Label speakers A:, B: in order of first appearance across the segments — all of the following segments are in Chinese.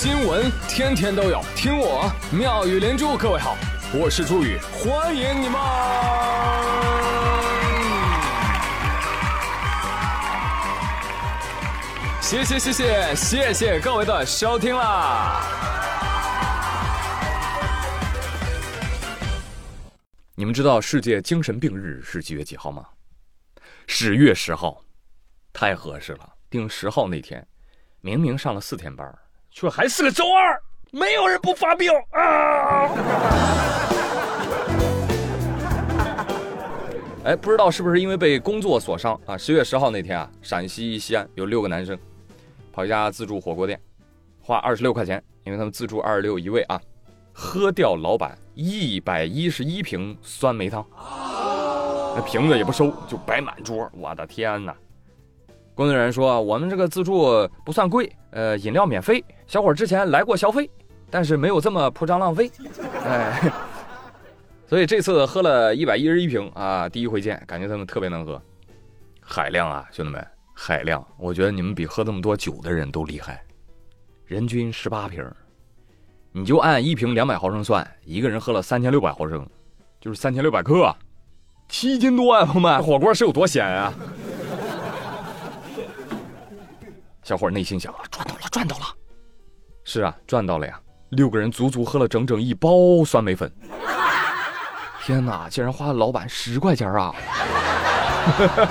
A: 新闻天天都有，听我妙语连珠。各位好，我是朱宇，欢迎你们！谢谢谢谢谢谢各位的收听啦！你们知道世界精神病日是几月几号吗？十月十号，太合适了，定十号那天。明明上了四天班，却还是个周二，没有人不发病啊！哎，不知道是不是因为被工作所伤啊？十月十号那天啊，陕西西安有六个男生跑一家自助火锅店，花二十六块钱，因为他们自助二十六一位啊，喝掉老板一百一十一瓶酸梅汤，那瓶子也不收，就摆满桌，我的天哪！工作人员说：“我们这个自助不算贵，呃，饮料免费。小伙之前来过消费，但是没有这么铺张浪费。哎，所以这次喝了一百一十一瓶啊，第一回见，感觉他们特别能喝。海量啊，兄弟们，海量！我觉得你们比喝这么多酒的人都厉害。人均十八瓶，你就按一瓶两百毫升算，一个人喝了三千六百毫升，就是三千六百克，七斤多啊，朋友们！火锅是有多咸啊？”小伙内心想啊，赚到了，赚到了！是啊，赚到了呀！六个人足足喝了整整一包酸梅粉。天哪，竟然花了老板十块钱啊！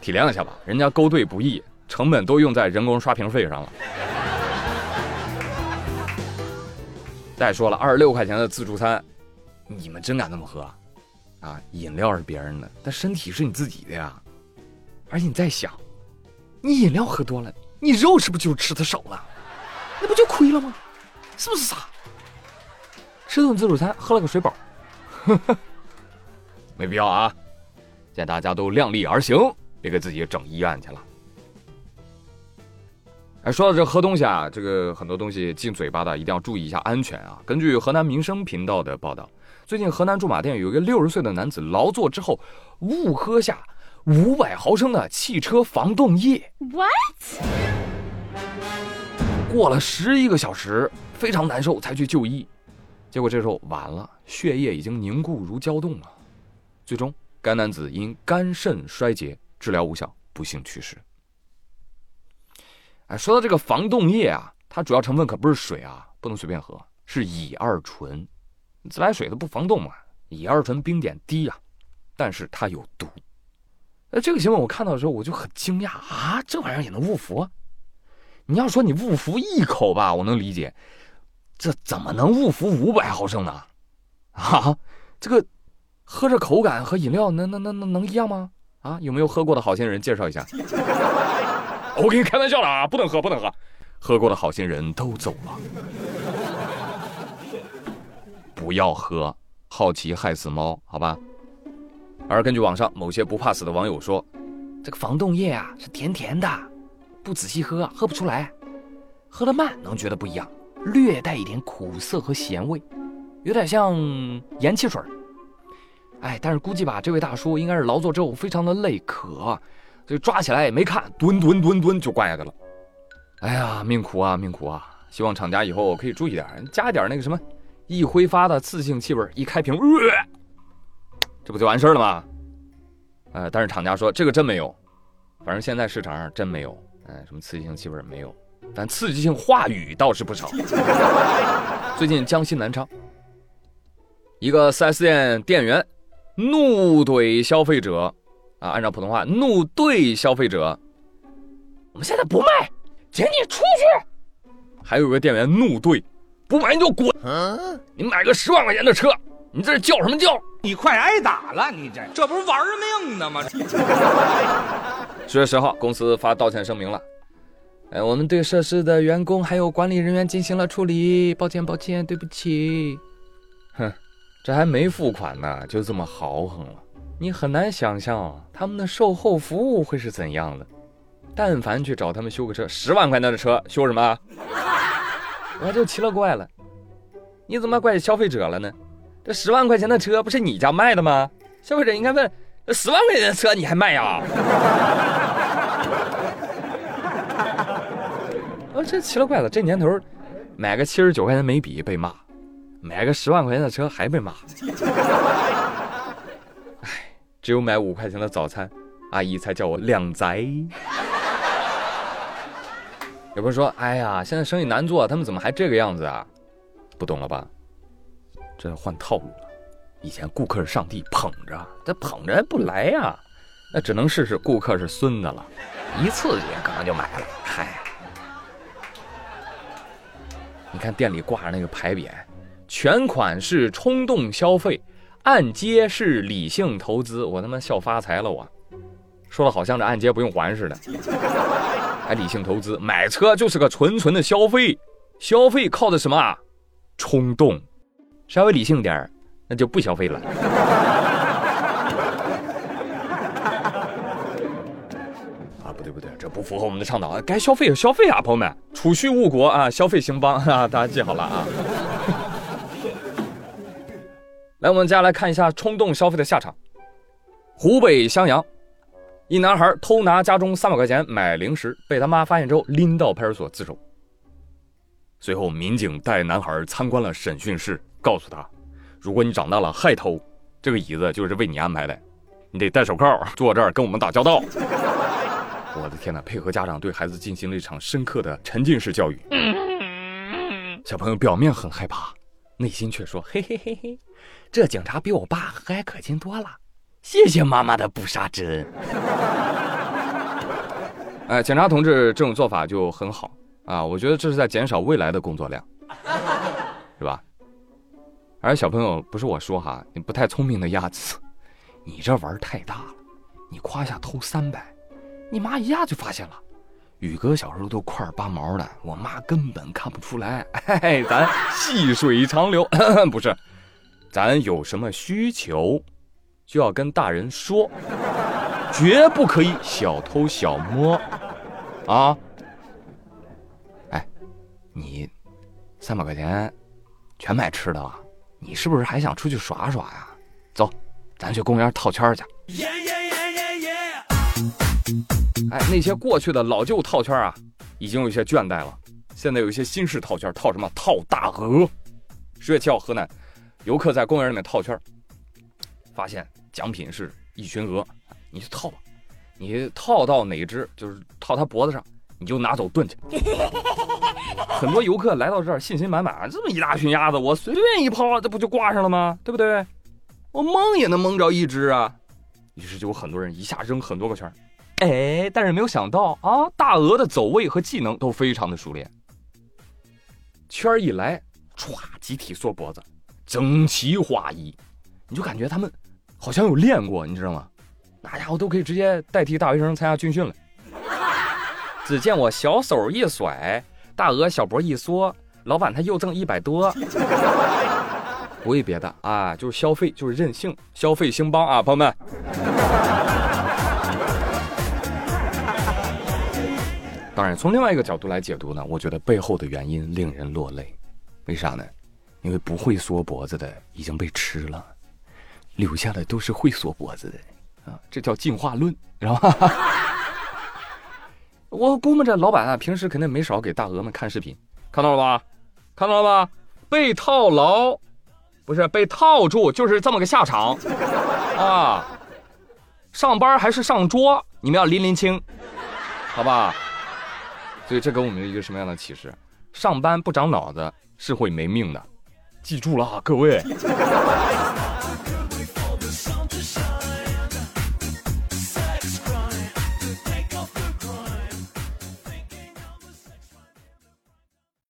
A: 体谅一下吧，人家勾兑不易，成本都用在人工刷瓶费上了。再说了，二十六块钱的自助餐，你们真敢那么喝？啊，饮料是别人的，但身体是你自己的呀！而且你在想，你饮料喝多了，你肉是不是就吃的少了？那不就亏了吗？是不是傻？吃顿自助餐，喝了个水饱，没必要啊！现在大家都量力而行，别给自己整医院去了。哎，说到这喝东西啊，这个很多东西进嘴巴的一定要注意一下安全啊！根据河南民生频道的报道，最近河南驻马店有一个六十岁的男子劳作之后误喝下。五百毫升的汽车防冻液
B: ，what？
A: 过了十一个小时，非常难受，才去就医，结果这时候晚了，血液已经凝固如胶冻了。最终，该男子因肝肾衰竭，治疗无效，不幸去世。哎，说到这个防冻液啊，它主要成分可不是水啊，不能随便喝，是乙二醇。自来水它不防冻嘛，乙二醇冰点低啊，但是它有毒。那这个新闻我看到的时候，我就很惊讶啊！这玩意儿也能误服？你要说你误服一口吧，我能理解，这怎么能误服五百毫升呢？啊，这个喝着口感和饮料能能能能能一样吗？啊，有没有喝过的好心人介绍一下？我跟你开玩笑了啊，不能喝，不能喝，喝过的好心人都走了，不要喝，好奇害死猫，好吧？而根据网上某些不怕死的网友说，这个防冻液啊是甜甜的，不仔细喝喝不出来，喝得慢能觉得不一样，略带一点苦涩和咸味，有点像盐汽水。哎，但是估计吧，这位大叔应该是劳作之后非常的累渴，所以抓起来也没看，蹲蹲蹲蹲就灌下去了。哎呀，命苦啊命苦啊！希望厂家以后可以注意点，加点那个什么易挥发的刺性气味，一开瓶，呃这不就完事儿了吗？呃，但是厂家说这个真没有，反正现在市场上真没有，哎，什么刺激性气味没有，但刺激性话语倒是不少。最近江西南昌，一个 4S 店店员怒怼消费者，啊，按照普通话怒对消费者，我们现在不卖，请你出去。还有个店员怒对，不买你就滚，你买个十万块钱的车。你在这叫什么叫？
C: 你快挨打了！你这这不是玩命呢吗？
A: 十月十号，公司发道歉声明了。哎，我们对涉事的员工还有管理人员进行了处理，抱歉，抱歉，对不起。哼，这还没付款呢，就这么豪横了。你很难想象他们的售后服务会是怎样的。但凡去找他们修个车，十万块钱的车修什么？我就奇了怪了，你怎么怪消费者了呢？这十万块钱的车不是你家卖的吗？消费者应该问：十万块钱的车你还卖呀？呃，这奇了怪了，这年头买个七十九块钱眉笔被骂，买个十万块钱的车还被骂。哎，只有买五块钱的早餐，阿姨才叫我靓仔。有朋友说：“哎呀，现在生意难做，他们怎么还这个样子啊？不懂了吧？这换套路了。以前顾客是上帝，捧着，这捧着不来呀，那只能试试顾客是孙子了，一刺激可能就买了。嗨，你看店里挂着那个牌匾，全款是冲动消费，按揭是理性投资，我他妈笑发财了我。说的好像这按揭不用还似的。”还理性投资，买车就是个纯纯的消费，消费靠的什么？冲动，稍微理性点那就不消费了。啊，不对不对，这不符合我们的倡导啊，该消费就消费啊，朋友们，储蓄误国啊，消费兴邦 啊，大家记好了啊。来，我们接下来看一下冲动消费的下场。湖北襄阳。一男孩偷拿家中三百块钱买零食，被他妈发现之后拎到派出所自首。随后，民警带男孩参观了审讯室，告诉他：“如果你长大了还偷，这个椅子就是为你安排的，你得戴手铐坐这儿跟我们打交道。”我的天哪！配合家长对孩子进行了一场深刻的沉浸式教育。小朋友表面很害怕，内心却说：“嘿嘿嘿嘿，这警察比我爸还可亲多了。”谢谢妈妈的不杀之恩。哎，警察同志这种做法就很好啊，我觉得这是在减少未来的工作量，是吧？而小朋友，不是我说哈，你不太聪明的鸭子，你这玩太大了，你胯下偷三百，你妈一下就发现了。宇哥小时候都块八毛的，我妈根本看不出来。嘿嘿，咱细水长流，不是，咱有什么需求？就要跟大人说，绝不可以小偷小摸，啊！哎，你三百块钱全买吃的了，你是不是还想出去耍耍呀？走，咱去公园套圈去。哎，那些过去的老旧套圈啊，已经有些倦怠了。现在有一些新式套圈，套什么？套大鹅。十月七号，河南游客在公园里面套圈。发现奖品是一群鹅，你去套吧，你套到哪只就是套它脖子上，你就拿走炖去。很多游客来到这儿信心满满，这么一大群鸭子，我随便一抛，这不就挂上了吗？对不对？我蒙也能蒙着一只啊。于是就有很多人一下扔很多个圈哎，但是没有想到啊，大鹅的走位和技能都非常的熟练。圈一来，歘，集体缩脖子，整齐划一，你就感觉他们。好像有练过，你知道吗？那家伙都可以直接代替大学生参加军训了。只见我小手一甩，大鹅小脖一缩，老板他又挣一百多。不为别的啊，就是消费，就是任性，消费兴邦啊，朋友们。当然，从另外一个角度来解读呢，我觉得背后的原因令人落泪。为啥呢？因为不会缩脖子的已经被吃了。留下的都是会缩脖子的，啊，这叫进化论，知道吧？我估摸着老板啊，平时肯定没少给大鹅们看视频，看到了吧？看到了吧？被套牢，不是被套住，就是这么个下场啊！上班还是上桌，你们要拎拎清，好吧？所以这给我们一个什么样的启示？上班不长脑子是会没命的，记住了，各位。